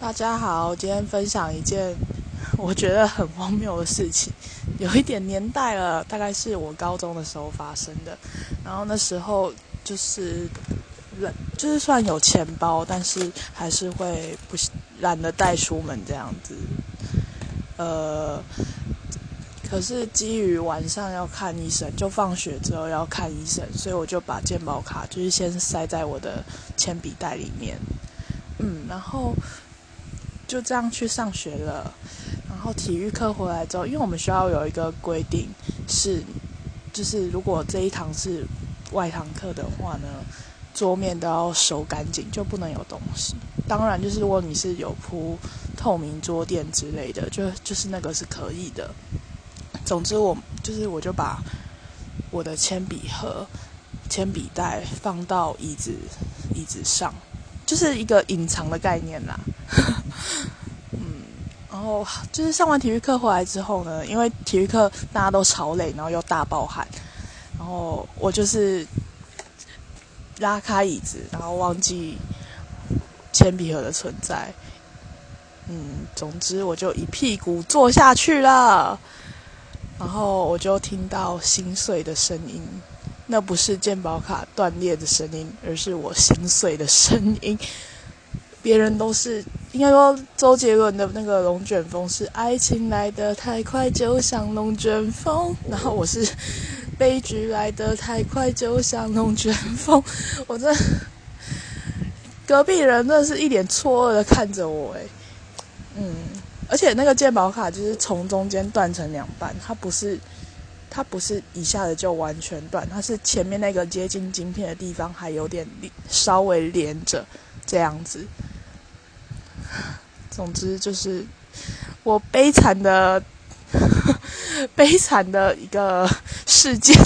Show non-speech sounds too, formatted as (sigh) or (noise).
大家好，今天分享一件 (laughs) 我觉得很荒谬的事情，有一点年代了，大概是我高中的时候发生的。然后那时候就是，就是算有钱包，但是还是会不懒得带出门这样子。呃，可是基于晚上要看医生，就放学之后要看医生，所以我就把健保卡就是先塞在我的铅笔袋里面。嗯，然后。就这样去上学了，然后体育课回来之后，因为我们学校有一个规定是，就是如果这一堂是外堂课的话呢，桌面都要收干净，就不能有东西。当然，就是如果你是有铺透明桌垫之类的，就就是那个是可以的。总之，我就是我就把我的铅笔盒、铅笔袋放到椅子椅子上，就是一个隐藏的概念啦。然后就是上完体育课回来之后呢，因为体育课大家都超累，然后又大爆汗，然后我就是拉开椅子，然后忘记铅笔盒的存在。嗯，总之我就一屁股坐下去了，然后我就听到心碎的声音，那不是健保卡断裂的声音，而是我心碎的声音。别人都是应该说周杰伦的那个龙卷风是爱情来得太快，就像龙卷风。然后我是悲剧来得太快，就像龙卷风。我这隔壁人真的是一脸错愕的看着我，哎，嗯，而且那个鉴宝卡就是从中间断成两半，它不是它不是一下子就完全断，它是前面那个接近晶片的地方还有点稍微连着这样子。总之就是我悲惨的、(laughs) 悲惨的一个事件。